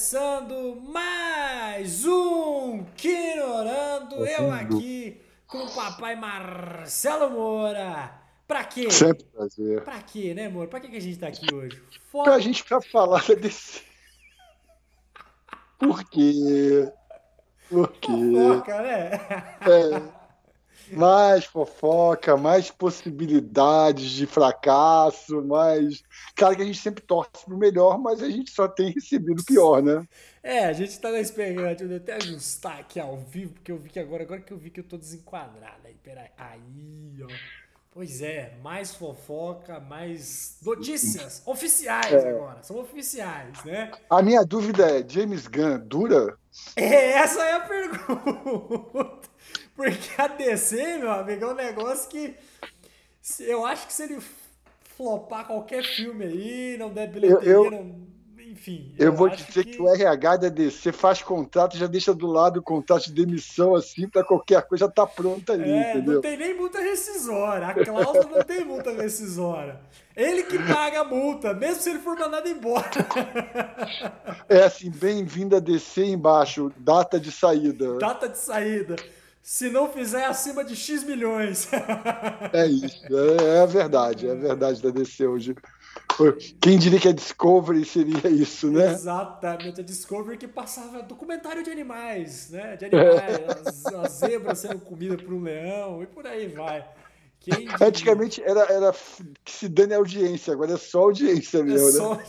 começando mais um Quinorando. Eu aqui com o papai Marcelo Moura. Pra quê? Sempre prazer. Pra quê, né, amor? Pra que que a gente tá aqui hoje? Pra gente ficar falar desse. Por quê? Por quê? Fofoca, né? É. Mais fofoca, mais possibilidades de fracasso, mais. Claro que a gente sempre torce pro melhor, mas a gente só tem recebido o pior, né? É, a gente tá na expectativa de até ajustar aqui ao vivo, porque eu vi que agora, agora que eu vi que eu tô desenquadrado. Aí, peraí. Aí, ó. Pois é, mais fofoca, mais notícias oficiais É. agora. São oficiais, né? A minha dúvida é: James Gunn dura? É, essa é a pergunta. Porque a DC, meu amigo, é um negócio que eu acho que se ele flopar qualquer filme aí, não der bilheteria, Eu- eu- não- enfim. Eu, vou acho dizer que... o RH da DC faz contrato, já deixa do lado o contrato de demissão, assim, pra qualquer coisa tá pronta ali, É, entendeu? não tem nem multa rescisória. A cláusula não tem multa rescisória. Ele que paga a multa, mesmo se ele for mandado embora. É assim, bem-vindo a DC embaixo, data de saída. Data de saída. Se não fizer acima de X milhões. É isso, é, é a verdade, é a verdade da DC hoje. Quem diria que a Discovery seria isso, né? Exatamente, a Discovery que passava documentário de animais, né? De animais, as, as zebras sendo comidas por um leão e por aí vai. Antigamente era, era que se dane a audiência, agora é só audiência É mesmo, né? só...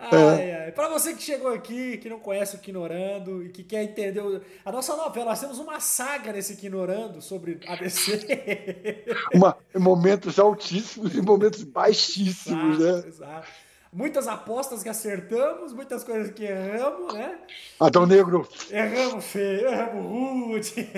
Ai, ai. Pra você que chegou aqui, que não conhece o Quinorando e que quer entender o- a nossa novela, nós temos uma saga nesse Quinorando sobre a DC. Uma, momentos altíssimos e momentos baixíssimos, Exato, né? exato. Muitas apostas que acertamos, muitas coisas que erramos, né? Adão Negro, Erramos feio, erramos rude.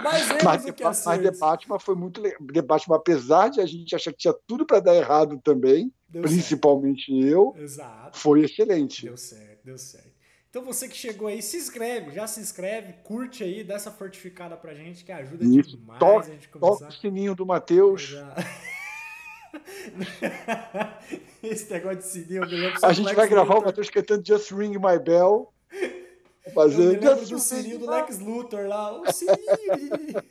Mas mas, do que mas The. Batman foi muito legal. The Batman, apesar de a gente achar que tinha tudo para dar errado também, Deu principalmente eu, certo. Exato. foi excelente. Deu certo, deu certo. Então você que chegou aí, se inscreve, já se inscreve, curte aí, dá essa fortificada pra gente, que ajuda Isso. demais Toca- a gente Toca começar. o sininho do Matheus. Esse negócio de sininho, eu me lembro A gente vai gravar o. Matheus cantando Just Ring My Bell. Eu me Fazer lembro do sininho do Lex Luthor lá. O sininho.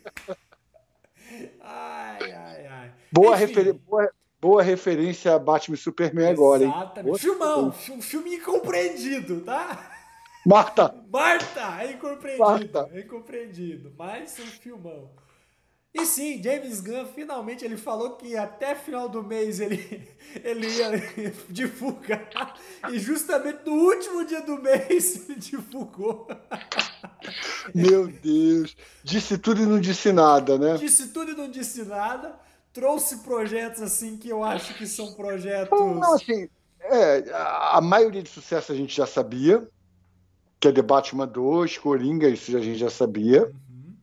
ai, ai, ai. Boa, boa, boa referência a Batman e Superman agora, hein? Exatamente. Filmão, um filme incompreendido, tá? Marta, Marta, é incompreendido. Marta. É incompreendido. Mas um filmão. E sim, James Gunn finalmente ele falou que até final do mês ele, ele ia divulgar. E justamente no último dia do mês ele divulgou. meu Deus. Disse tudo e não disse nada, né? Disse tudo e não disse nada. Trouxe projetos assim que eu acho que são projetos. Não, assim, é, a maioria de sucesso a gente já sabia. Que é The Batman 2, Coringa, isso a gente já sabia. Uhum.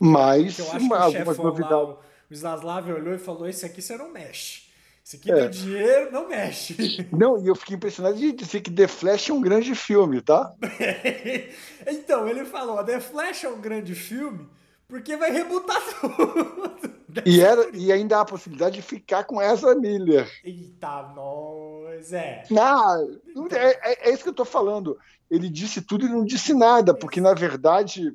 Mas eu acho que algumas lá, novidades. o Zaslav olhou e falou: Esse aqui você não mexe. Esse aqui É. deu dinheiro, não mexe. Não, e eu fiquei impressionado de dizer que The Flash é um grande filme, tá? então, ele falou: The Flash é um grande filme porque vai rebutar tudo. E, era, e ainda há a possibilidade de ficar com Ezra Miller. Eita, nós, é. Não, é, é- é isso que eu tô falando. Ele disse tudo e não disse nada, porque na verdade.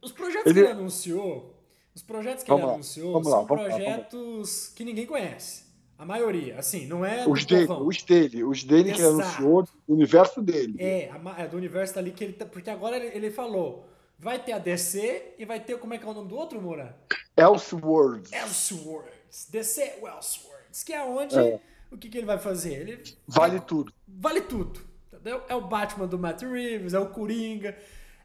Os projetos Ele- que ele anunciou, os projetos que Vamos ele lá, anunciou lá, são vamos lá, projetos que ninguém conhece. A maioria, assim, não é Os dele, povão. os dele, os dele que ele Exato. anunciou, do universo dele. É, é do universo ali que ele tá. Porque agora ele, ele falou: vai ter a DC e vai ter. Como é que é o nome do outro, Moura? Elseworlds. Elseworlds. DC Elseworlds. Que é onde. É. O que, que ele vai fazer? Ele Vale tudo. vale tudo. Entendeu? É o Batman do Matt Reeves, é o Coringa,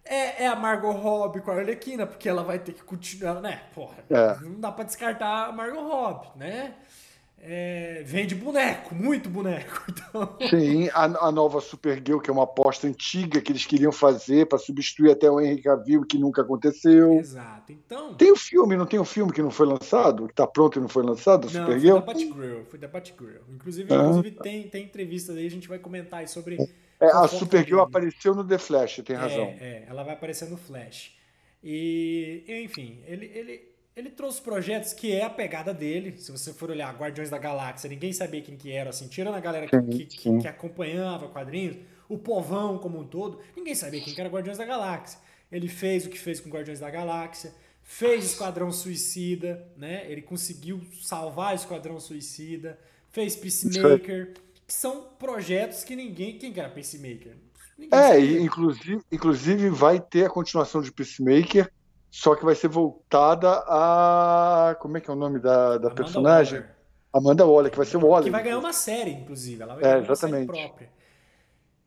é, é a Margot Robbie com a Arlequina, porque ela vai ter que continuar, né? Porra, É. não dá pra descartar a Margot Robbie, né? É, vende boneco, muito boneco. Então, Sim, a, a nova Supergirl, que é uma aposta antiga que eles queriam fazer para substituir até o Henry Cavill, que nunca aconteceu. exato. Então, Tem o filme, não tem o filme que não foi lançado? Que tá pronto e não foi lançado, a não, foi Supergirl? da Batgirl, foi da Batgirl. Inclusive, Ah. inclusive tem, tem entrevistas aí, a gente vai comentar aí sobre... É, a Supergirl apareceu no The Flash, tem razão. É, é, ela vai aparecer no Flash. E, enfim, ele, ele ele trouxe projetos que é a pegada dele. Se você for olhar Guardiões da Galáxia, ninguém sabia quem que era, assim, tirando a galera que, que, que, acompanhava quadrinhos, o povão como um todo, ninguém sabia quem que era Guardiões da Galáxia. Ele fez o que fez com Guardiões da Galáxia, fez Esquadrão Suicida, né? Ele conseguiu salvar Esquadrão Suicida, fez Peacemaker, que são projetos que ninguém. Quem que era Peacemaker? Ninguém é, inclusive, inclusive vai ter a continuação de Peacemaker, só que vai ser voltada a. Como é que é o nome da, da personagem? Waller. Amanda Waller, que vai ser o Waller. Que vai ganhar uma série, inclusive. Ela vai é, ganhar exatamente. uma série própria.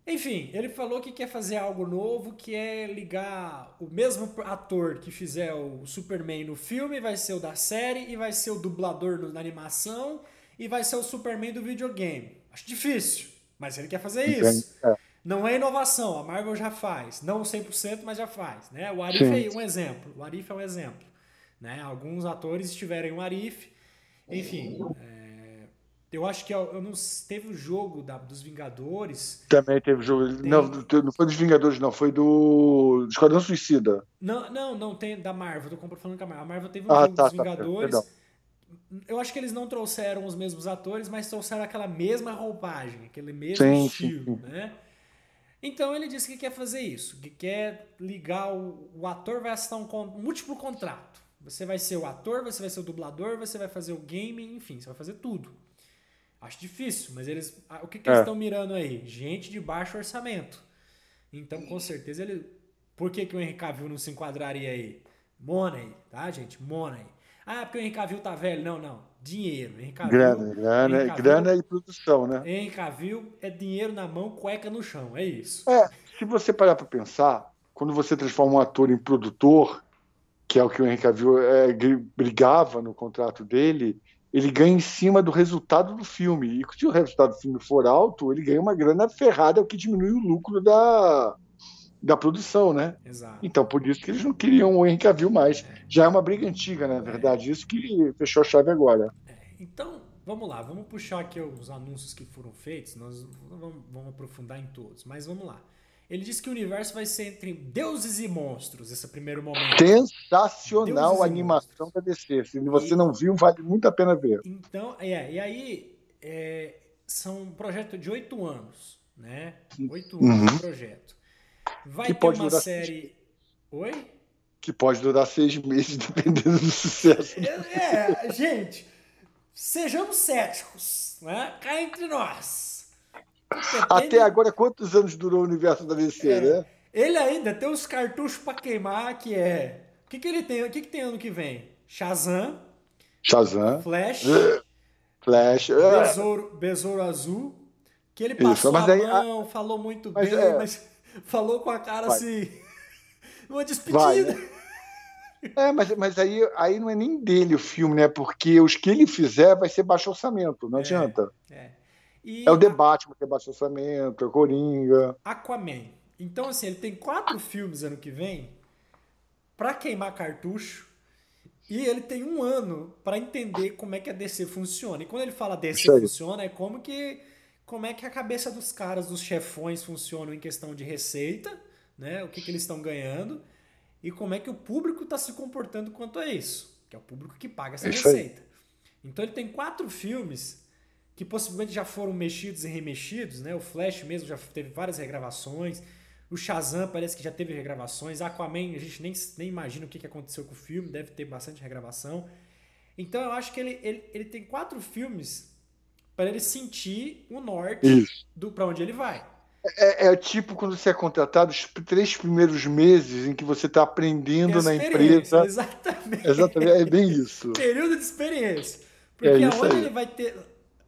Enfim, ele falou que quer fazer algo novo, que é ligar o mesmo ator que fizer o Superman no filme, vai ser o da série, e vai ser o dublador na animação, e vai ser o Superman do videogame. Acho difícil, mas ele quer fazer isso. É. Não é inovação, a Marvel já faz. Não 100%, mas já faz. Né? O Arif Sim. é um exemplo. O Arif é um exemplo. Né? Alguns atores estiverem um Arif. Enfim, é, eu acho que eu, eu não teve o jogo da, dos Vingadores. Também teve o jogo. Tem... Não, não foi dos Vingadores, não. Foi do Esquadrão Suicida. Não, não, não tem da Marvel. Tô falando com a Marvel. A Marvel teve um ah, jogo tá, dos tá, Vingadores. Tá, eu acho que eles não trouxeram os mesmos atores, mas trouxeram aquela mesma roupagem, aquele mesmo sim, estilo, sim. né? Então ele disse que quer fazer isso, que quer ligar o, o ator vai assinar um, um múltiplo contrato. Você vai ser o ator, você vai ser o dublador, você vai fazer o game, enfim, você vai fazer tudo. Acho difícil, mas eles. O que, que é. eles estão mirando aí? Gente de baixo orçamento. Então, com certeza, ele. Por que, que o Henry Cavill não se enquadraria aí? Money, tá, gente? Money. Ah, porque o Henry Cavill tá velho. Não, não. Dinheiro. Henry Cavill, grana, grana, Henry Cavill, grana e produção, né? Henry Cavill é dinheiro na mão, cueca no chão. É isso. É, se você parar pra pensar, quando você transforma um ator em produtor, que é o que o Henry Cavill é, brigava no contrato dele, ele ganha em cima do resultado do filme. E se o resultado do filme for alto, ele ganha uma grana ferrada, o que diminui o lucro da, da produção, né? Exato. Então, por isso que eles não queriam o Henry Cavill mais. É. Já é uma briga antiga, na verdade. É. Isso que fechou a chave agora. É. Então, vamos lá. Vamos puxar aqui os anúncios que foram feitos. Nós vamos, vamos aprofundar em todos. Mas vamos lá. Ele disse que o universo vai ser entre deuses e monstros, esse primeiro momento. Sensacional a animação da DC. Se você e, não viu, vale muito a pena ver. Então, é, e aí é, são um projeto de oito anos, né? Oito uhum. anos de projeto. Vai que ter uma série. Seis... Oi? Que pode durar seis meses, dependendo do sucesso. É, é gente, sejamos céticos, né? Cá entre nós. Até agora, quantos anos durou o universo da DC, é. né? Ele ainda tem os cartuchos para queimar, que é. O que, que ele tem? O que, que tem ano que vem? Shazam. Shazam. Flash. Flash. Besouro, Besouro Azul. Que ele passou Isso, mas a aí, mão, a... falou muito mas bem, é... mas falou com a cara Vai. assim. Uma despedida. Vai, né? É, mas, mas aí, aí não é nem dele o filme, né? Porque os que ele fizer vai ser baixo orçamento, não é, adianta. É. E é o debate que é baixo orçamento, é Coringa. Aquaman. Então, assim, ele tem quatro filmes ano que vem para queimar cartucho. E ele tem um ano para entender como é que a DC funciona. E quando ele fala DC funciona, é como que como é que a cabeça dos caras, dos chefões funcionam em questão de receita, né? O que, que eles estão ganhando e como é que o público está se comportando quanto a isso, que é o público que paga essa receita. Então ele tem quatro filmes que possivelmente já foram mexidos e remexidos, né? O Flash mesmo já teve várias regravações. O Shazam parece que já teve regravações. Aquaman, a gente nem, nem imagina o que aconteceu com o filme, deve ter bastante regravação. Então eu acho que ele, ele, ele tem quatro filmes para ele sentir o norte do para onde ele vai. É, é, tipo quando você é contratado, os três primeiros meses em que você está aprendendo na empresa. Exatamente. Exatamente, é bem isso. Período de experiência. Porque é aonde ele vai ter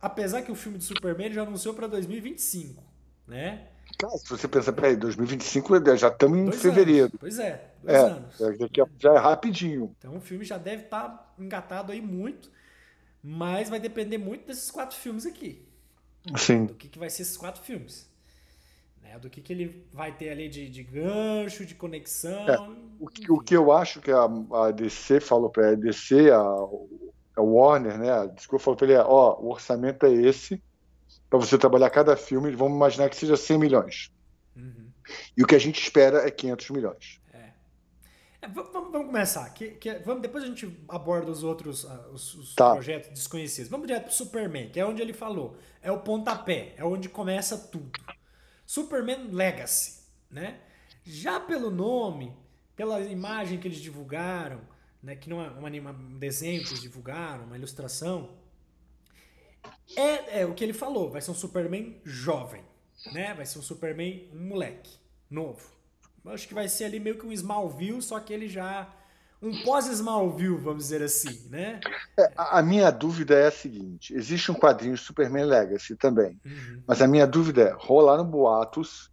Apesar que o filme do Superman já anunciou para 2025, né? Cara, se você pensar, peraí, 2025 já estamos em dois fevereiro. Anos. Pois é, dois é, anos. É, já é rapidinho. Então o filme já deve estar tá engatado aí muito, mas vai depender muito desses quatro filmes aqui. Sim. Do que, que vai ser esses quatro filmes. Né? Do que, que ele vai ter ali de, de gancho, de conexão. É, o, que, o que eu acho que a, a DC falou para a DC, a, a Warner, né? A Discovery falou para ele: ó, o orçamento é esse, para você trabalhar cada filme, vamos imaginar que seja 100 milhões. Uhum. E o que a gente espera é 500 milhões. É. É, vamos, vamos, começar. Que, que, vamos, depois a gente aborda os outros uh, os, os tá. projetos desconhecidos. Vamos direto pro Superman, que é onde ele falou. É o pontapé, é onde começa tudo. Superman Legacy, né? Já pelo nome, pela imagem que eles divulgaram, né, que não é um, anima, um desenho que eles divulgaram, uma ilustração, é, é o que ele falou, vai ser um Superman jovem, né? Vai ser um Superman um moleque, novo. Acho que vai ser ali meio que um Smallville, só que ele já um pós-Smallville, vamos dizer assim, né? É, a minha dúvida é a seguinte: existe um quadrinho Superman Legacy também, uhum. mas a minha dúvida é: rolaram boatos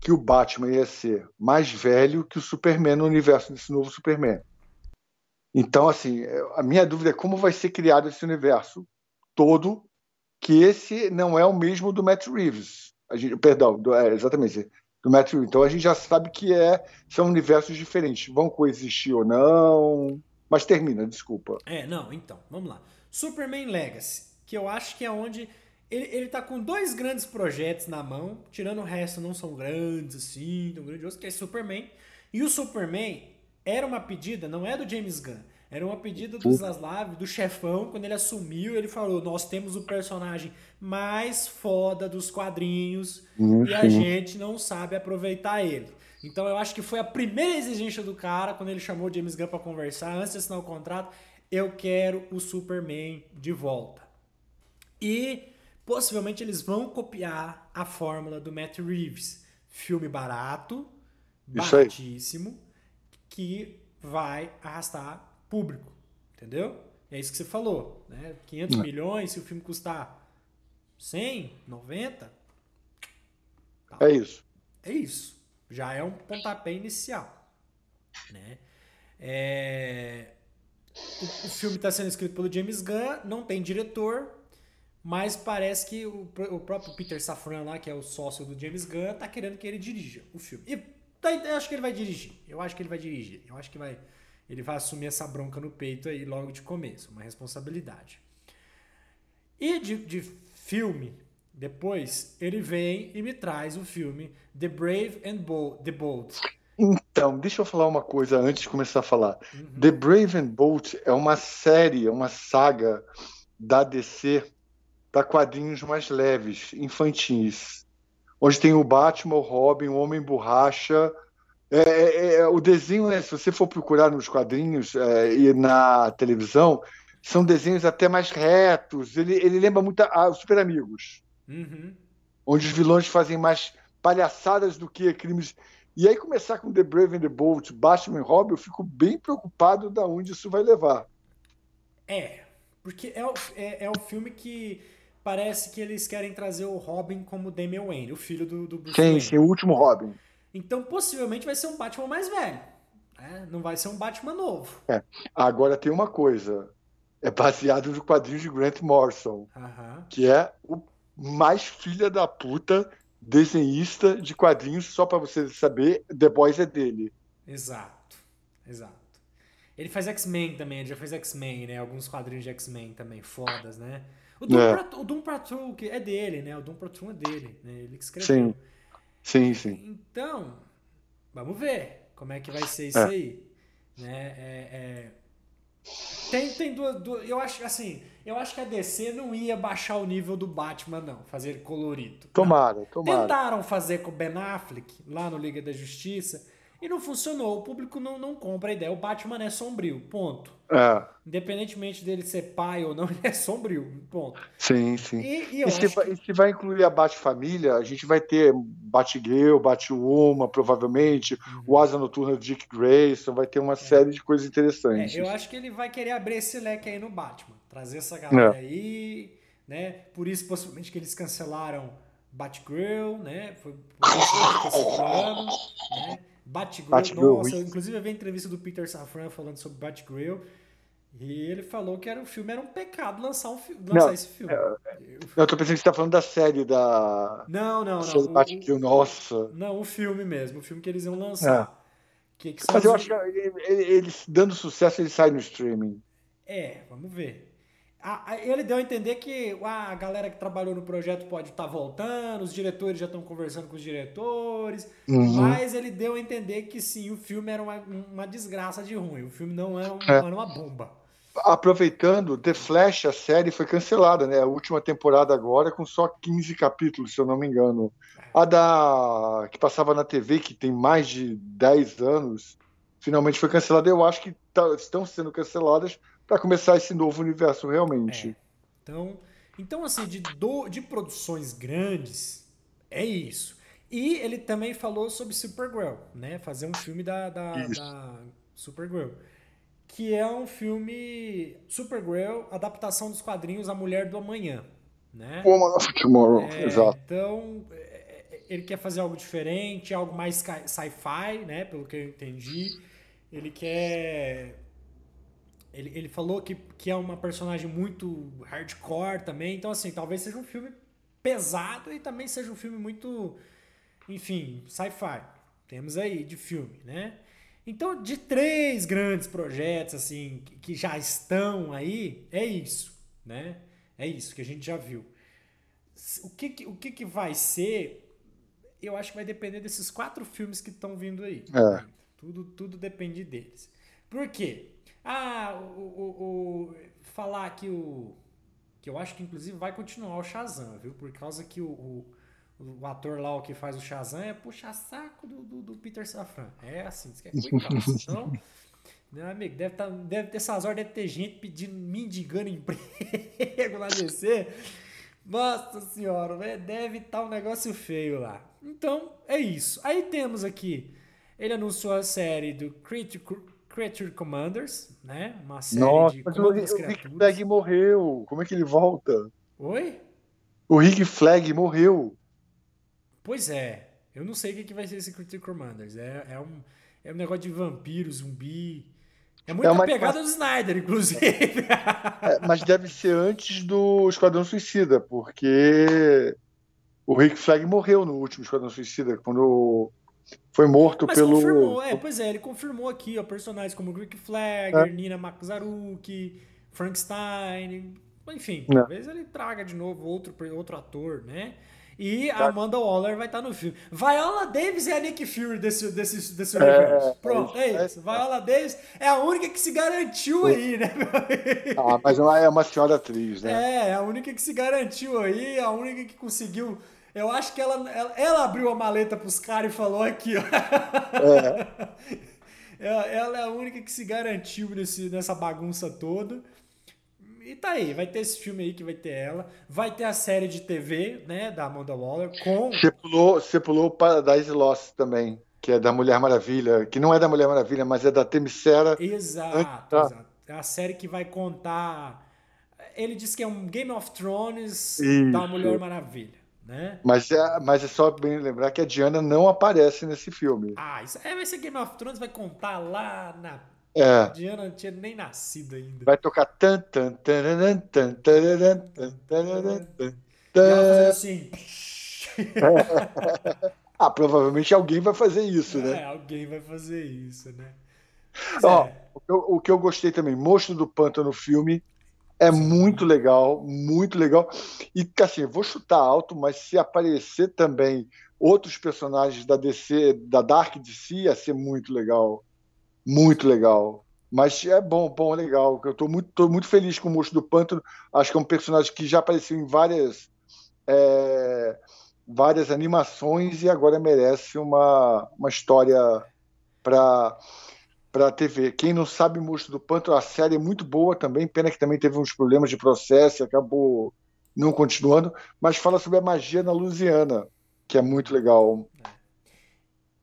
que o Batman ia ser mais velho que o Superman no universo desse novo Superman. Então, assim, a minha dúvida é como vai ser criado esse universo todo, que esse não é o mesmo do Matt Reeves. Gente, perdão, do, é, exatamente, do Matt Reeves. Então a gente já sabe que é, são universos diferentes. Vão coexistir ou não. Mas termina, desculpa. É, não, então, vamos lá. Superman Legacy, que eu acho que é onde ele, ele tá com dois grandes projetos na mão, tirando o resto não são grandes assim, tão grandiosos, que é Superman. E o Superman era uma pedida, não é do James Gunn, era uma pedida do Zaslav, do chefão, quando ele assumiu, ele falou: Nós temos o personagem mais foda dos quadrinhos uhum. e a gente não sabe aproveitar ele. Então eu acho que foi a primeira exigência do cara quando ele chamou o James Gunn para conversar, antes de assinar o contrato. Eu quero o Superman de volta. E possivelmente eles vão copiar a fórmula do Matt Reeves. Filme barato, baratíssimo, que vai arrastar público. Entendeu? É isso que você falou. Né? 500 Não. milhões, se o filme custar 100, 90. Tá. É isso. É isso. Já é um pontapé inicial. Né? É... O, o filme está sendo escrito pelo James Gunn, não tem diretor, mas parece que o, o próprio Peter Safran lá, que é o sócio do James Gunn, tá querendo que ele dirija o filme. E tá, eu acho que ele vai dirigir. Eu acho que ele vai dirigir. Eu acho que vai, ele vai assumir essa bronca no peito aí logo de começo, uma responsabilidade. E de, de filme, depois, ele vem e me traz o filme The Brave and Bold. The Bold. Então, deixa eu falar uma coisa antes de começar a falar. Uhum. The Brave and Bold é uma série, é uma saga da DC para quadrinhos mais leves, infantis, onde tem o Batman, o Robin, o Homem Borracha. É, é, é, o desenho, né, se você for procurar nos quadrinhos é, e na televisão, são desenhos até mais retos. Ele, ele lembra muito a, os Super Amigos, uhum. onde os vilões fazem mais palhaçadas do que crimes. E aí começar com The Brave and the Bold, Batman e Robin, eu fico bem preocupado da onde isso vai levar. É, porque é o, é, é o filme que parece que eles querem trazer o Robin como Damian Wayne, o filho do, do Bruce sim, Wayne. Sim, o último Robin. Então, possivelmente vai ser um Batman mais velho. Né? Não vai ser um Batman novo. É. Agora tem uma coisa. É baseado no quadrinho de Grant Morrison, que é o mais filha da puta desenhista de quadrinhos, só para você saber, The Boys é dele. Exato, exato. Ele faz X-Men também, ele já fez X-Men, né? Alguns quadrinhos de X-Men também, fodas, né? O Doom, é. Patrol, o Doom Patrol é dele, né? O Doom Patrol é dele, né? Ele que escreveu. Sim. Sim, sim. Então, vamos ver como é que vai ser isso é. aí. Né? É, é... Tem, tem duas, duas, Eu acho assim, eu acho que a DC não ia baixar o nível do Batman, não, fazer colorido. Tomara, não. tomara. Tentaram fazer com o Ben Affleck lá no Liga da Justiça e não funcionou. O público não, não compra a ideia. O Batman é sombrio, ponto. É. Independentemente dele ser pai ou não, ele é sombrio, ponto. Sim, sim. E, e, e se, vai, que... se, vai, incluir a Bat-família, a gente vai ter Batgirl, Batwoman, provavelmente, uhum. o Asa Noturna do Dick Grayson, vai ter uma é. série de coisas interessantes. É, eu acho que ele vai querer abrir esse leque aí no Batman, trazer essa galera é. aí, né? Por isso, possivelmente, que eles cancelaram Batgirl, né? Foi por isso que esse plano, né? Batgirl, Batgirl nossa, inclusive eu vi a entrevista do Peter Safran falando sobre Batgirl e ele falou que era, o filme era um pecado lançar, um, lançar não, esse filme. É, eu tô pensando que você tá falando da série da. Não, não, não. O, Batgirl, nossa. Não, o filme mesmo, o filme que eles iam lançar. É. Que, que Mas eu os... acho que ele, ele, dando sucesso, ele sai no streaming. É, vamos ver. Ele deu a entender que a galera que trabalhou no projeto pode estar tá voltando, os diretores já estão conversando com os diretores, uhum. mas ele deu a entender que sim, o filme era uma, uma desgraça de ruim, o filme não era, um, é. era uma bomba. Aproveitando, The Flash, a série foi cancelada, né? A última temporada agora com só 15 capítulos, se eu não me engano. A da que passava na TV, que tem mais de 10 anos, finalmente foi cancelada. Eu acho que tá, estão sendo canceladas para começar esse novo universo realmente. É. Então, então assim, de, do, de produções grandes, é isso. E ele também falou sobre Supergirl, né? Fazer um filme da, da, da Supergirl. Que é um filme Supergirl, adaptação dos quadrinhos A Mulher do Amanhã. Né? Woman of Tomorrow, é, exato. Então, é, ele quer fazer algo diferente, algo mais sci-fi, né? Pelo que eu entendi. Ele quer ele, ele falou que, que é uma personagem muito hardcore também. Então, assim, talvez seja um filme pesado e também seja um filme muito, enfim, sci-fi. Temos aí de filme, né? Então, de três grandes projetos, assim, que já estão aí, é isso, né? É isso que a gente já viu. O que, o que, que vai ser, eu acho que vai depender desses quatro filmes que estão vindo aí. É. Tudo, tudo depende deles. Por quê? Ah, o, o, o, falar que o. Que eu acho que inclusive vai continuar o Shazam, viu? Por causa que o, o, o ator lá o que faz o Shazam é puxar saco do, do, do Peter Safran. É assim, isso que é Então, meu amigo, deve, tá, deve ter essas horas, deve ter gente pedindo, mendigando emprego na DC. Nossa senhora, né? deve estar tá um negócio feio lá. Então, é isso. Aí temos aqui, ele anunciou a série do Critical, Creature Commanders, né? Uma série Nossa, de o, o Rick Flag morreu. Como é que ele volta? Oi? O Rick Flag morreu. Pois é. Eu não sei o que vai ser esse Creature Commanders. É, é, um, é um negócio de vampiro, zumbi. É muito é uma pegada do Snyder, inclusive. É, mas deve ser antes do Esquadrão Suicida, porque o Rick Flag morreu no último Esquadrão Suicida, quando foi morto Mas pelo. Confirmou, é, pois é, ele confirmou aqui, ó, personagens como Rick Flagger, é. Nina Makazaruki, Frankenstein, enfim, é. talvez ele traga de novo outro, outro ator, né? E a tá. Amanda Waller vai estar no filme. Viola Davis é a Nick Fury desse, desse, desse é, universo. Pronto, é, é isso. Viola Davis é a única que se garantiu aí, né? Ah, mas ela é uma senhora atriz, né? É, é a única que se garantiu aí, a única que conseguiu eu acho que ela, ela, ela abriu a maleta pros caras e falou aqui, ó. É. ela, ela, é a única que se garantiu nesse, nessa bagunça toda. E tá aí, vai ter esse filme aí que vai ter ela. Vai ter a série de TV, né, da Amanda Waller, com. Você pulou, você pulou Paradise Lost também, que é da Mulher Maravilha, que não é da Mulher Maravilha, mas é da Temicera. Exato, tá. exato. É a série que vai contar. Ele disse que é um Game of Thrones Isso. da Mulher Maravilha. Né? Mas, é, mas é só bem lembrar que a Diana não aparece nesse filme. Ah, isso é, vai ser Game of Thrones, vai contar lá na. É. A Diana não tinha nem nascido ainda. Vai tocar tan tan tan tan tan tan tan assim. ah, provavelmente alguém vai fazer isso, né? é, né? alguém vai fazer isso, né? Ó, é. o, que eu, o que eu gostei também, Monstro do Pântano filme, é muito legal, muito legal. E assim, vou chutar alto, mas se aparecer também outros personagens da DC, da Dark DC, ia ser muito legal. Muito legal. Mas é bom, bom, legal. Eu tô muito, muito feliz com o Monstro do Pântano. Acho que é um personagem que já apareceu em várias, é, várias animações e agora merece uma, uma história para para a TV. Quem não sabe, Monstro do Pântano, a série é muito boa também, pena que também teve uns problemas de processo e acabou não continuando, mas fala sobre a magia na Louisiana, que é muito legal.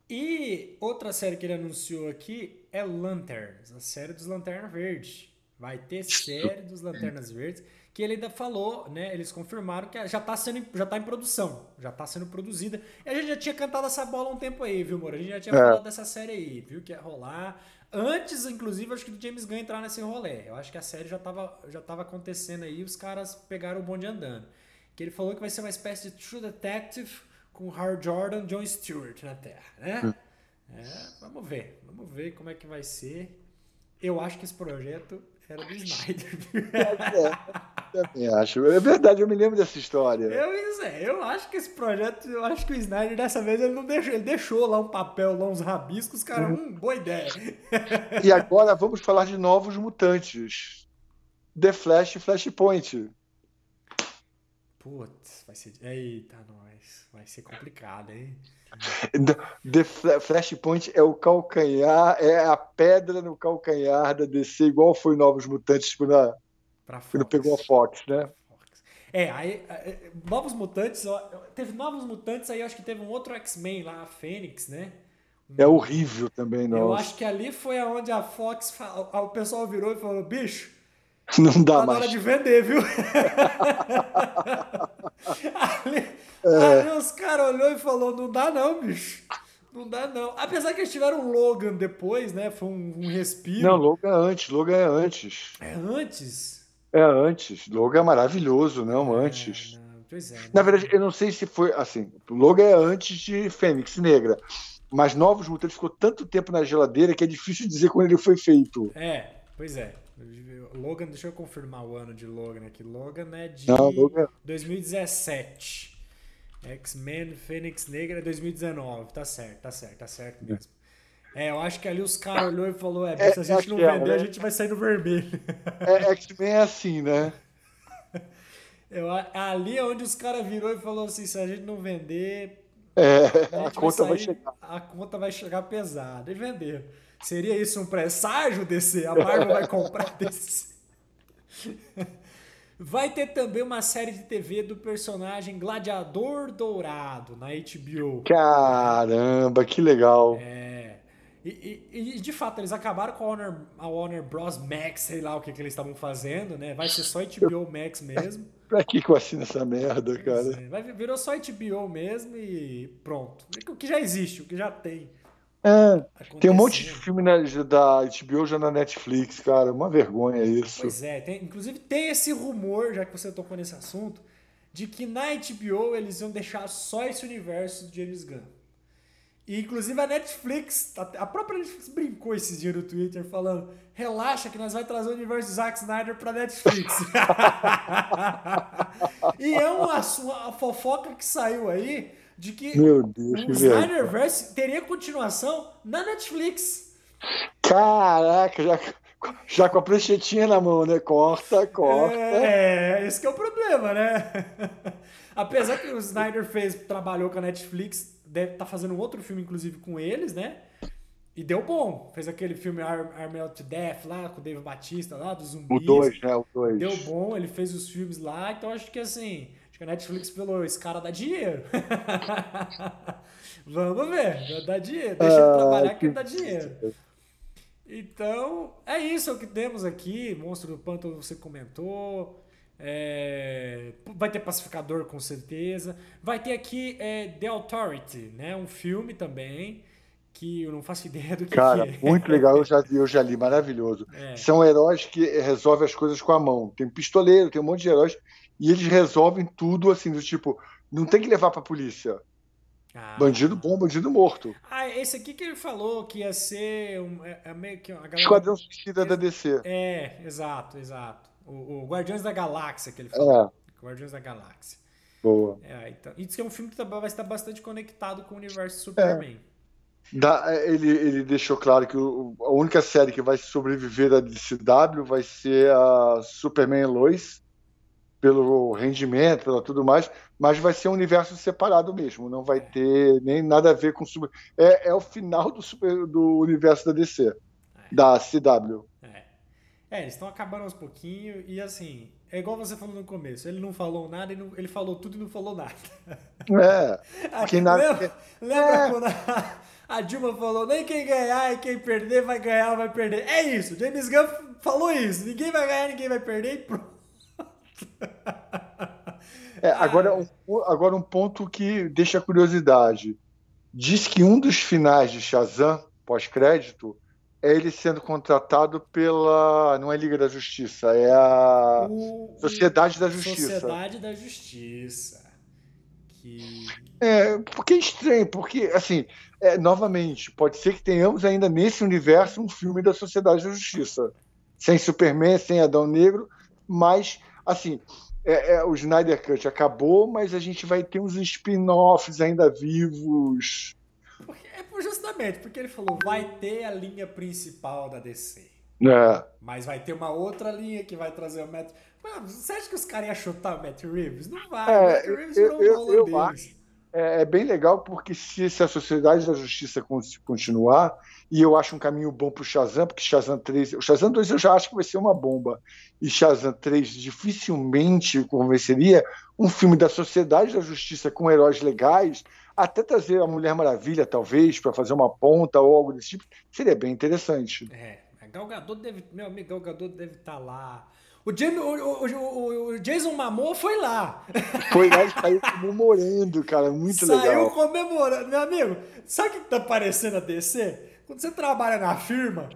E outra série que ele anunciou aqui é Lanterns, a série dos Lanternas Verdes. Vai ter série dos Lanternas Verdes, que ele ainda falou, né? Eles confirmaram que já está sendo, já tá em produção, já está sendo produzida. E a gente já tinha cantado essa bola um tempo aí, viu, Moro? A gente já tinha é. falado dessa série aí, viu? Que ia rolar. Antes, inclusive, acho que do James Gunn entrar nesse rolê. Eu acho que a série já estava já tava acontecendo aí os caras pegaram o bonde andando. Que ele falou que vai ser uma espécie de True Detective com Howard Jordan John Stewart na Terra, né? Hum. É, vamos ver. Vamos ver como é que vai ser. Eu acho que esse projeto era do Snyder. É, também acho. É verdade, eu me lembro dessa história. Eu, eu acho que esse projeto, eu acho que o Snyder dessa vez ele não deixou, ele deixou lá um papel, lá uns rabiscos, cara, uhum. hum, boa ideia. E agora vamos falar de novos mutantes. The Flash e Flashpoint. Putz, vai ser. Eita, nós. Vai ser complicado, hein? The Flashpoint é o calcanhar, é a pedra no calcanhar da DC, igual foi Novos Mutantes tipo, na, quando pegou a Fox, né? É, aí, Novos Mutantes, teve Novos Mutantes, aí acho que teve um outro X-Men lá, a Fênix, né? É horrível também, não. Eu acho que ali foi onde a Fox, o pessoal virou e falou, bicho, não dá tá mais. na hora de vender, viu? ali, é. ali os caras olhou e falou, não dá não, bicho. Não dá não. Apesar que eles tiveram Logan depois, né? Foi um, um respiro. Não, Logan é antes. Logan é antes. É antes? É antes. Logan é maravilhoso, não é, antes. Não, pois é. Na verdade, eu não sei se foi assim. Logan é antes de Fênix Negra. Mas Novos Mutantes ficou tanto tempo na geladeira que é difícil dizer quando ele foi feito. É, pois é. Logan, deixa eu confirmar o ano de Logan aqui. Logan é de Não, Logan... 2017. X-Men Fênix Negra é 2019. Tá certo, tá certo, tá certo mesmo. É, eu acho que ali os caras olhou e falou: é, é, se a gente não vender, né? a gente vai sair no vermelho. É, X-Men é assim, né? Eu, ali é onde os caras virou e falou assim: se a gente não vender. É, a, a conta vai, sair, vai, chegar. A conta vai chegar pesada. E vender. Seria isso um presságio desse? A Marvel vai comprar desse? Vai ter também uma série de TV do personagem Gladiador Dourado na HBO. Caramba, que legal. É. E, e, e, de fato, eles acabaram com a Warner, a Warner Bros. Max, sei lá o que, que eles estavam fazendo, né? Vai ser só HBO Max mesmo. pra que eu assino essa merda, cara? É, vai, virou só HBO mesmo e pronto. O que já existe, o que já tem. É, tem um monte de filme na, da HBO já na Netflix, cara. Uma vergonha isso. Pois é, tem, inclusive tem esse rumor, já que você tocou nesse assunto, de que na HBO eles iam deixar só esse universo de James Gunn. E inclusive a Netflix, a própria Netflix brincou esses dias no Twitter falando: relaxa que nós vamos trazer o universo de Zack Snyder pra Netflix. e é uma, uma fofoca que saiu aí de que Meu Deus, o Snyderverse teria continuação na Netflix. Caraca, já, já com a pranchetinha na mão, né? Corta, corta. É, esse é o problema, né? Apesar que o Snyder fez, trabalhou com a Netflix, deve estar tá fazendo um outro filme, inclusive, com eles, né? E deu bom. Fez aquele filme Armed to Death lá, com o Dave Batista lá, dos zumbis. O 2, né? O 2. Deu bom, ele fez os filmes lá, então acho que assim Acho que a Netflix falou, esse cara dá dinheiro. Vamos ver, dá dinheiro. Deixa ele ah, trabalhar que ele dá dinheiro. Então, é isso é o que temos aqui. Monstro do Pântano você comentou. É, vai ter Pacificador com certeza. Vai ter aqui é, The Authority, né? Um filme também que eu não faço ideia do que, Cara, que é. muito legal, eu já, eu já li, maravilhoso. É. São heróis que resolvem as coisas com a mão. Tem pistoleiro, tem um monte de heróis e eles resolvem tudo assim, do tipo, não tem que levar pra polícia. Ah. Bandido bom, bandido morto. Ah, esse aqui que ele falou que ia ser um, é, é meio que a galera... Esquadrão Suicida da DC. É, exato, exato. O, o, Guardiões da Galáxia que ele falou. É. Guardiões da Galáxia. Boa. É, então, e diz que é um filme que vai estar bastante conectado com o universo Superman. É. Da, ele, ele deixou claro que o, a única série que vai sobreviver da DCW vai ser a Superman Lois pelo rendimento, pelo tudo mais, mas vai ser um universo separado mesmo, não vai ter nem nada a ver com super. É, é o final do, super, do universo da DC, é. da CW. É, é eles estão acabando aos pouquinhos e assim, é igual você falou no começo, ele não falou nada, ele, não, ele falou tudo e não falou nada. É. Que nada... Lembra, lembra é. quando a, a, Dilma falou, nem quem ganhar e quem perder vai ganhar vai perder. É isso, James Gunn falou isso, ninguém vai ganhar, ninguém vai perder e pronto. É, agora, um, agora um ponto que deixa curiosidade. Diz que um dos finais de Shazam, pós-crédito, é ele sendo contratado pela. Não é Liga da Justiça, é a o... Sociedade da Justiça. Sociedade da Justiça. Que... É, porque é estranho, porque, assim, é, novamente, pode ser que tenhamos ainda nesse universo um filme da Sociedade da Justiça. sem Superman, sem Adão Negro, mas, assim, é, é, o Snyder Cut acabou, mas a gente vai ter uns spin-offs ainda vivos. Porque, é justamente porque ele falou, vai ter a linha principal da DC. É. Mas vai ter uma outra linha que vai trazer o Matt. Mano, você acha que os caras iam chutar o Matt Reeves? Não vai. É, o Matt Reeves eu, eu, eu acho, é, é, bem legal porque se, se, a Sociedade da Justiça continuar, e eu acho um caminho bom para o Shazam, porque Shazam 3, o Shazam 2 eu já acho que vai ser uma bomba, e Shazam 3 dificilmente convenceria um filme da Sociedade da Justiça com heróis legais, até trazer a Mulher Maravilha, talvez, para fazer uma ponta ou algo desse tipo, seria bem interessante. É, Galgador deve. Meu amigo Galgador deve estar tá lá. O, Jamie, o, o, o, Jason Mamor foi lá. Foi lá e saiu comemorando, cara. Muito saiu legal. Saiu comemorando. Meu amigo, sabe o que tá parecendo a DC? Quando você trabalha na firma,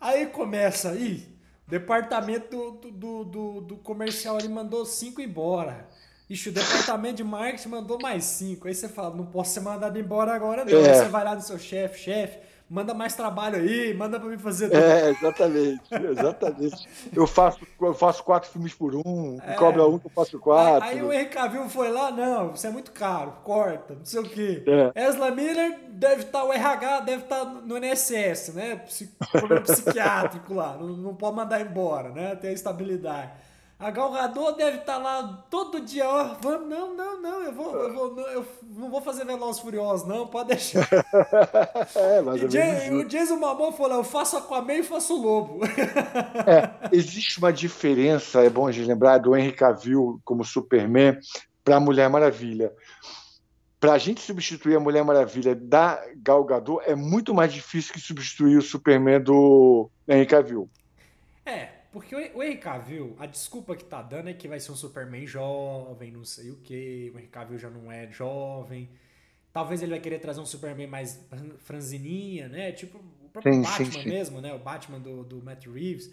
aí começa aí. Departamento do, do, do, do comercial ele mandou cinco embora. Ixi, o departamento de marketing mandou mais cinco. Aí você fala, não posso ser mandado embora agora, não. É. Aí você vai lá no seu chefe, chefe manda mais trabalho aí, manda pra mim fazer. É, exatamente, exatamente. Eu faço, eu faço quatro filmes por um, é. cobra um, eu faço quatro. Aí, aí o Henry Cavill foi lá, não, isso é muito caro, corta, não sei o quê. É. Ezra Miller deve estar, tá, o RH deve estar tá no NSS, né? Problema psiquiátrico lá, não, não pode mandar embora, né? Tem a estabilidade. A Galgador deve estar tá lá todo dia, ó, vamos, não, não, não, eu vou, eu vou, não, eu não vou fazer Velozes Furiosos, não, pode deixar. é, mas e o Jason Momoa falou, eu faço Aquaman e faço Lobo. é, existe uma diferença, é bom a gente lembrar, do Henry Cavill como Superman para a Mulher Maravilha. Para a gente substituir a Mulher Maravilha da Gal Gadot é muito mais difícil que substituir o Superman do Henry Cavill. É, porque o Henry Cavill, a desculpa que tá dando é que vai ser um Superman jovem, não sei o que. O Henry Cavill já não é jovem. Talvez ele vai querer trazer um Superman mais franzininha, né? Tipo o próprio sim, Batman sim, sim. mesmo, né? O Batman do, do Matt Reeves.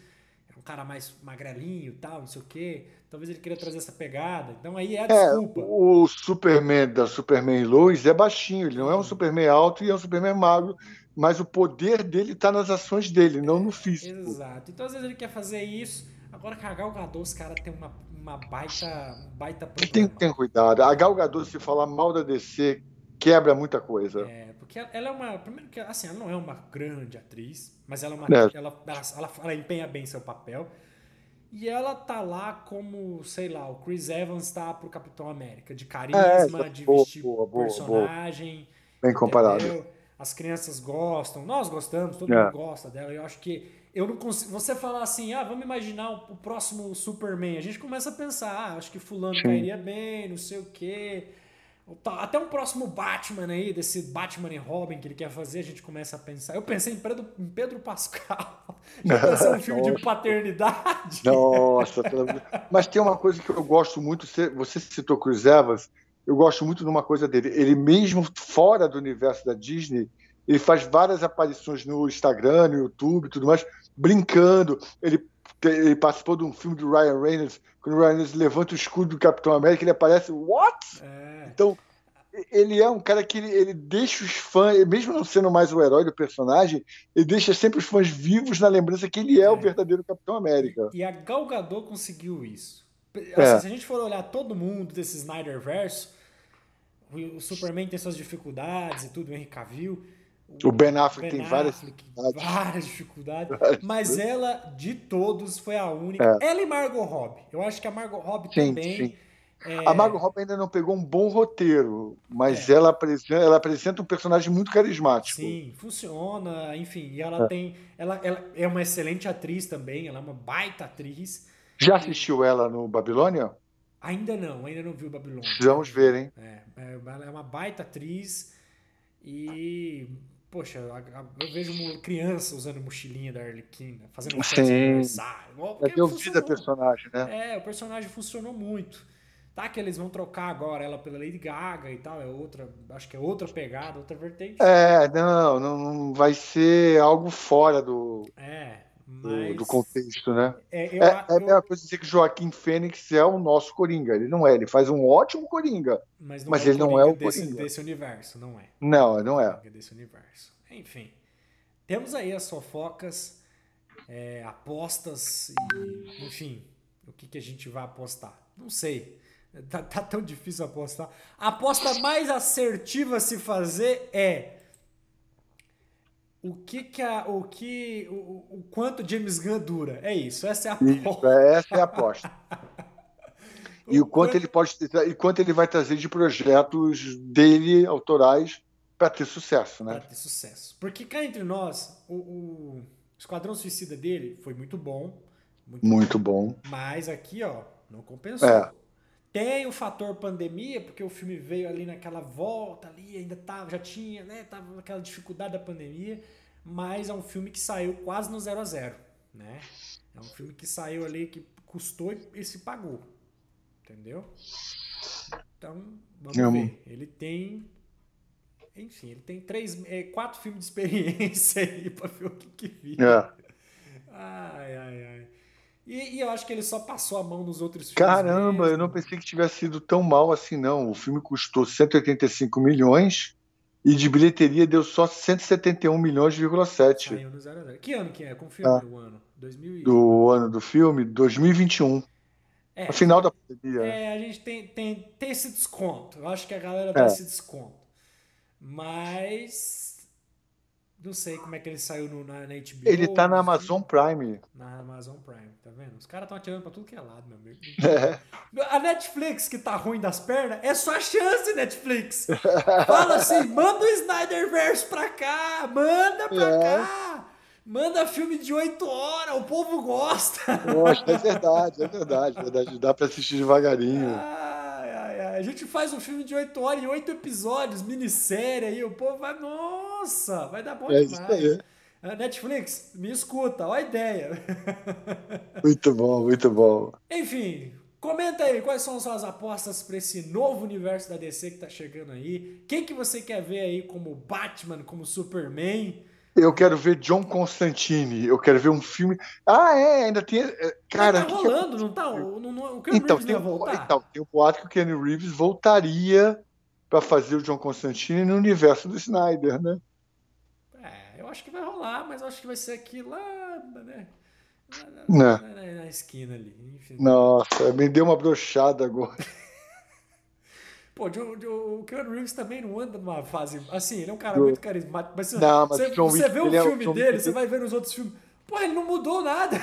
É um cara mais magrelinho e tal, não sei o quê. Talvez ele queira trazer essa pegada. Então aí é a é, desculpa. É, o Superman da Superman Lois é baixinho. Ele não é um Superman alto e é um Superman magro mas o poder dele está nas ações dele, não no físico. Exato. Então às vezes ele quer fazer isso. Agora que a Gal Gadot, os caras têm uma, uma baita, baita problema. Tem que ter cuidado. A Gal Gadot, se falar mal da DC, quebra muita coisa. É, porque ela é uma... Primeiro que, assim, ela não é uma grande atriz, mas ela é uma... É. Ela, ela, ela, ela empenha bem seu papel. E ela tá lá como, sei lá, o Chris Evans tá pro Capitão América, de carisma, é, de boa, vestir boa, boa, personagem. Bem comparado. Entendeu? As crianças gostam, nós gostamos, todo é. mundo gosta dela. Eu acho que eu não consigo. Você falar assim, ah, vamos imaginar o, o próximo Superman. A gente começa a pensar, ah, acho que fulano Sim. cairia bem, não sei o quê. Até um próximo Batman aí, desse Batman e Robin que ele quer fazer, a gente começa a pensar. Eu pensei em Pedro, em Pedro Pascal. Já pensei um filme de paternidade. Nossa, mas tem uma coisa que eu gosto muito. Você citou Cruz Evans eu gosto muito de uma coisa dele. Ele mesmo fora do universo da Disney, ele faz várias aparições no Instagram, no YouTube, tudo mais, brincando. Ele, ele participou de um filme do Ryan Reynolds, quando o Ryan Reynolds levanta o escudo do Capitão América, ele aparece, what? É. Então, ele é um cara que ele, ele, deixa os fãs, mesmo não sendo mais o herói do personagem, ele deixa sempre os fãs vivos na lembrança que ele é, é. o verdadeiro Capitão América. E a Gal Gadot conseguiu isso. Assim, é. Se a gente for olhar todo mundo desse Snyder verso, o Superman tem suas dificuldades e tudo, o Henry Cavill. O, o Ben Affleck ben tem várias dificuldades. Várias dificuldades. mas ela, de todos, foi a única. É. Ela e Margot Robbie. Eu acho que a Margot Robbie sim, também. Sim. É... A Margot Robbie ainda não pegou um bom roteiro, mas é. ela, apresenta, ela apresenta um personagem muito carismático. Sim, funciona, enfim. E ela é. tem. Ela, ela é uma excelente atriz também, ela é uma baita atriz. Já assistiu ela no Babilônia? Ainda não, ainda não vi o Babilônia. Vamos ver, hein? É, é, ela é uma baita atriz e. Poxa, eu vejo uma criança usando mochilinha da Arlequina, fazendo um festa aniversário. É deu vida a personagem, né? É, o personagem funcionou muito. Tá que eles vão trocar agora ela pela Lady Gaga e tal, é outra, acho que é outra pegada, outra vertente. É, não, não vai ser algo fora do. É, mas... do, contexto, né? É, eu, é, é a mesma coisa dizer que Joaquim Fênix é o nosso Coringa. Ele não é, ele faz um ótimo Coringa. Mas, mas é ele não é o desse, Coringa. Desse universo, não é. Não, não é. Desse universo. Enfim. Temos aí as fofocas. é, apostas e, enfim, o que, que a gente vai apostar? Não sei. Tá, tá tão difícil apostar. A aposta mais assertiva a se fazer é o que que a, o que o, o quanto James Gunn dura. É isso, essa é a aposta. essa é a aposta. e o quanto ele pode e quanto ele vai trazer de projetos dele autorais para ter sucesso, né? Para ter sucesso. Porque cá entre nós, o, o Esquadrão Suicida dele foi muito bom. Muito, muito bom. bom. Mas aqui, ó, não compensou. É. Tem o fator pandemia, porque o filme veio ali naquela volta ali, ainda tava, já tinha, né? Tava naquela dificuldade da pandemia, mas é um filme que saiu quase no zero a zero, né? É um filme que saiu ali, que custou e se pagou. Entendeu? Então, vamos ver. Ele tem. Enfim, ele tem três, é, quatro filmes de experiência aí pra ver o que, que vira. É. Ai, ai, ai. E, e, eu acho que ele só passou a mão nos outros filmes. Caramba, mesmo. eu não pensei que tivesse sido tão mal assim, não. O filme custou 185 milhões e de bilheteria deu só 171 milhões,7. Saiu no 0 a 0. Que ano que é? Confirma ah, o ano. 2000 Do ano do filme? 2021. É, no final da pandemia. É, a gente tem, tem, tem esse desconto. Eu acho que a galera tem é. esse desconto. Mas não sei como é que ele saiu no, na, na HBO. Ele tá na Amazon Prime. Na Amazon Prime, tá vendo? Os caras estão atirando pra tudo que é lado, meu amigo. É. A Netflix, que tá ruim das pernas, é só chance, Netflix. Fala assim, manda o Snyderverse pra cá, manda pra é. cá. Manda filme de 8 horas, o povo gosta. Gosta, é verdade, é verdade, é verdade. Dá pra assistir devagarinho. Ai, ai, ai. A gente faz um filme de 8 horas em 8 episódios, minissérie aí, o povo vai. Nossa! Nossa, vai dar bom é demais. É, Netflix, me escuta, olha a ideia. Muito bom, muito bom. Enfim, comenta aí quais são suas apostas para esse novo universo da DC que tá chegando aí. Quem que você quer ver aí como Batman, como Superman? Eu quero ver John Constantine. Eu quero ver um filme. Ah, é, ainda tem. É, cara, tá rolando, que... não tá? O, não, o Keanu então, Reeves tem, voltar? Então, tem o boato que o Keanu Reeves voltaria para fazer o John Constantine no universo do Snyder, né? Acho que vai rolar, mas eu acho que vai ser aqui lá, né? Na, na, na, na esquina ali. Enfim. Nossa, me deu uma brochada agora. Pô, o, o Keanu Reeves também não anda numa fase. Assim, ele é um cara muito carismático. Mas, não, mas você, você vê o um filme é, dele, você vai ver nos outros filmes. Pô, ele não mudou nada.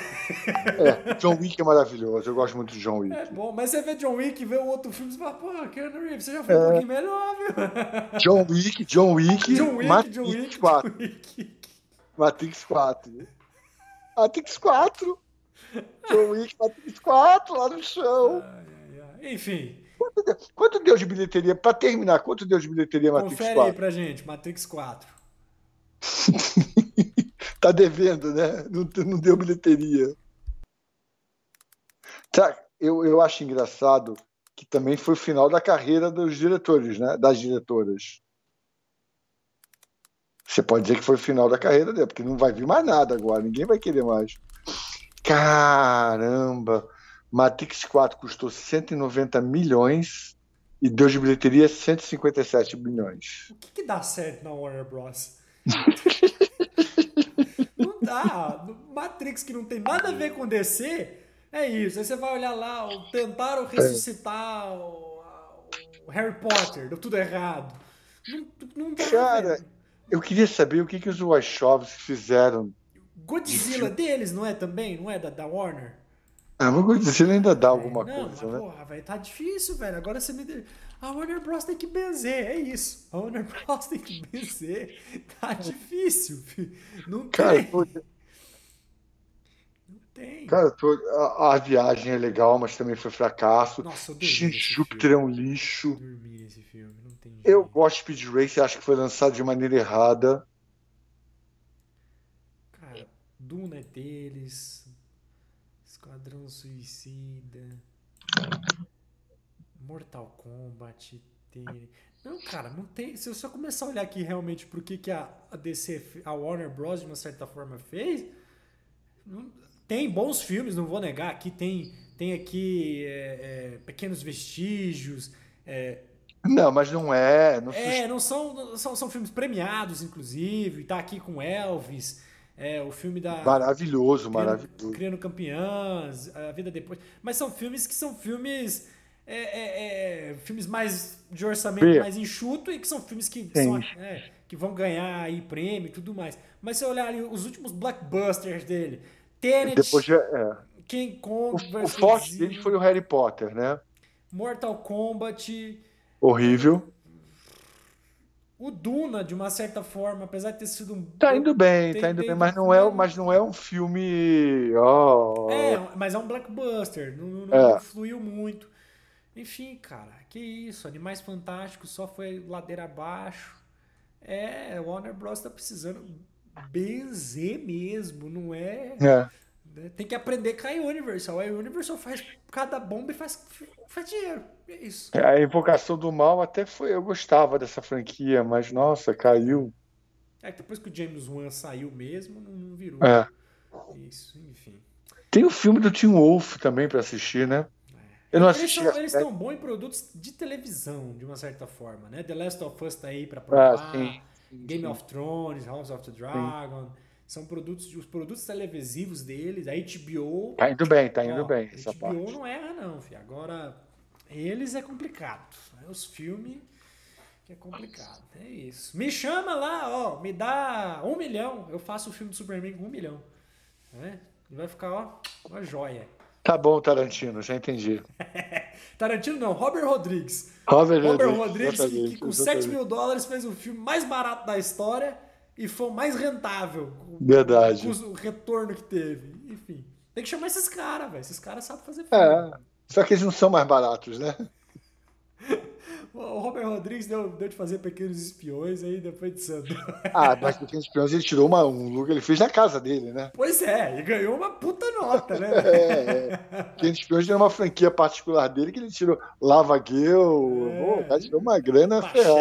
É, John Wick é maravilhoso. Eu gosto muito de John Wick. É bom, mas você vê John Wick e vê o outro filme, você fala, pô, Keanu Reeves, você já foi é. um pouquinho melhor, viu? John Wick, John Wick, John Wick, Matrix John Wick, 4. John Wick. Matrix 4. Matrix 4. John Wick, Matrix 4, lá no chão. Ai, ai, ai. Enfim. Quanto deu, quanto deu de bilheteria? Pra terminar, quanto deu de bilheteria Matrix Confere 4? Confere aí pra gente, Matrix 4. tá devendo, né? Não, não deu bilheteria. Tá, eu, eu acho engraçado que também foi o final da carreira dos diretores, né? Das diretoras. Você pode dizer que foi o final da carreira dele, porque não vai vir mais nada agora, ninguém vai querer mais. Caramba! Matrix 4 custou 190 milhões e deu de bilheteria 157 milhões. O que, que dá certo na Warner Bros? dá. Matrix, que não tem nada a ver com DC, é isso. Aí você vai olhar lá, tentaram ressuscitar é. o, o, Harry Potter, deu tudo errado. Não, não dá. Cara, eu queria saber o que, que os Wachowski fizeram. Godzilla deles, não é também? Não é da, da Warner? Ah, mas Godzilla ainda dá alguma não, coisa, mas, né? Porra, velho, tá difícil, velho. Agora você me. A Warner Bros tem que benzer, é isso. A Warner Bros tem que benzer. Tá difícil, filho. Não Cara, tem. Tô... Não tem. Cara, tô... a, a, viagem é legal, mas também foi fracasso. Nossa, eu Júpiter é um lixo. Eu dormi nesse filme, não tem jeito. Eu gosto de Speed Race, acho que foi lançado de maneira errada. Cara, Duna é deles. Esquadrão Suicida. Mortal Kombat. Tem... Não, cara, não tem. Se eu só começar a olhar aqui realmente pro que, que a, DC, a Warner Bros., de uma certa forma, fez. Não, tem bons filmes, não vou negar. Aqui tem, tem aqui é, é, pequenos vestígios. É, não, mas não é. Não é, não são, são. São filmes premiados, inclusive. Tá aqui com Elvis. É, o filme da. Maravilhoso, maravilhoso. Criando Campeãs, A Vida Depois. Mas são filmes que são filmes. É, é, é, filmes mais de orçamento Sim. mais enxuto e que são filmes que, são, é, que vão ganhar aí prêmio e tudo mais. Mas se olhar ali os últimos blockbusters dele, Tenet, Depois já, é. King Kong, o, o forte dele foi o Harry Potter, né? Mortal Kombat. Horrível. O Duna, de uma certa forma, apesar de ter sido um. Tá indo bem, tem, tá indo bem, mas não, é, mas não é um filme. Oh. É, mas é um blockbuster. Não, não, é. não fluiu muito. Enfim, cara, que isso. Animais Fantásticos só foi ladeira abaixo. É, Warner Bros. tá precisando benzer mesmo, não é? É. Né? Tem que aprender com a Universal. A Universal faz cada bomba e faz, faz dinheiro. É isso. É, a Invocação do Mal até foi. Eu gostava dessa franquia, mas nossa, caiu. É que depois que o James Wan saiu mesmo, não, não virou. É. Isso, enfim. Tem o filme do Tim Wolf também para assistir, né? É. Eu não assisti. Eles estão bons em produtos de televisão, de uma certa forma, né? The Last of Us tá aí para provar. Ah, sim, sim, Game sim. of Thrones, House of the Dragon. São produtos, os produtos televisivos deles, a HBO. Tá indo bem, tá indo ó, bem. A HBO parte. não erra, não, filho. Agora, eles é complicado. Né? Os filmes que é complicado. É isso. Me chama lá, ó, me dá um milhão. Eu faço o filme do Superman com um milhão. Né? E vai ficar, ó, uma joia. Tá bom, Tarantino, já entendi. Tarantino não, Robert Rodrigues. Robert, Robert Rodrigues, Rodrigues que, que, com exatamente. 7 mil dólares fez o filme mais barato da história e foi o mais rentável. Verdade. O, o retorno que teve. Enfim. Tem que chamar esses caras, velho. Esses caras sabem fazer filme. É. Só que eles não são mais baratos, né? O Robert Rodrigues deu, deu de fazer Pequenos Espiões aí depois de Santo. Ah, mas Pequenos Espiões ele tirou uma, um look, ele fez na casa dele, né? Pois é, e ganhou uma puta nota, né? é, é. Pequenos Espiões era uma franquia particular dele que ele tirou Lava Girl, é. Pô, tirou uma grana ferrada.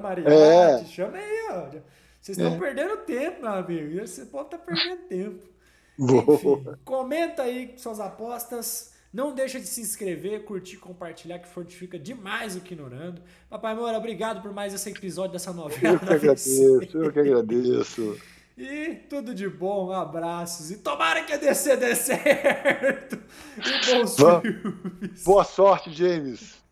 Mariachi, é. chama aí, ó. Vocês estão é. perdendo tempo, meu amigo. Esse povo tá perdendo tempo. Enfim, comenta aí suas apostas. Não deixa de se inscrever, curtir, compartilhar, que fortifica demais o Quinorando. Papai Moura, obrigado por mais esse episódio dessa novela. Eu que agradeço, eu que agradeço. E tudo de bom, abraços. E tomara que a DC dê certo. E bons filmes. Boa sorte, James.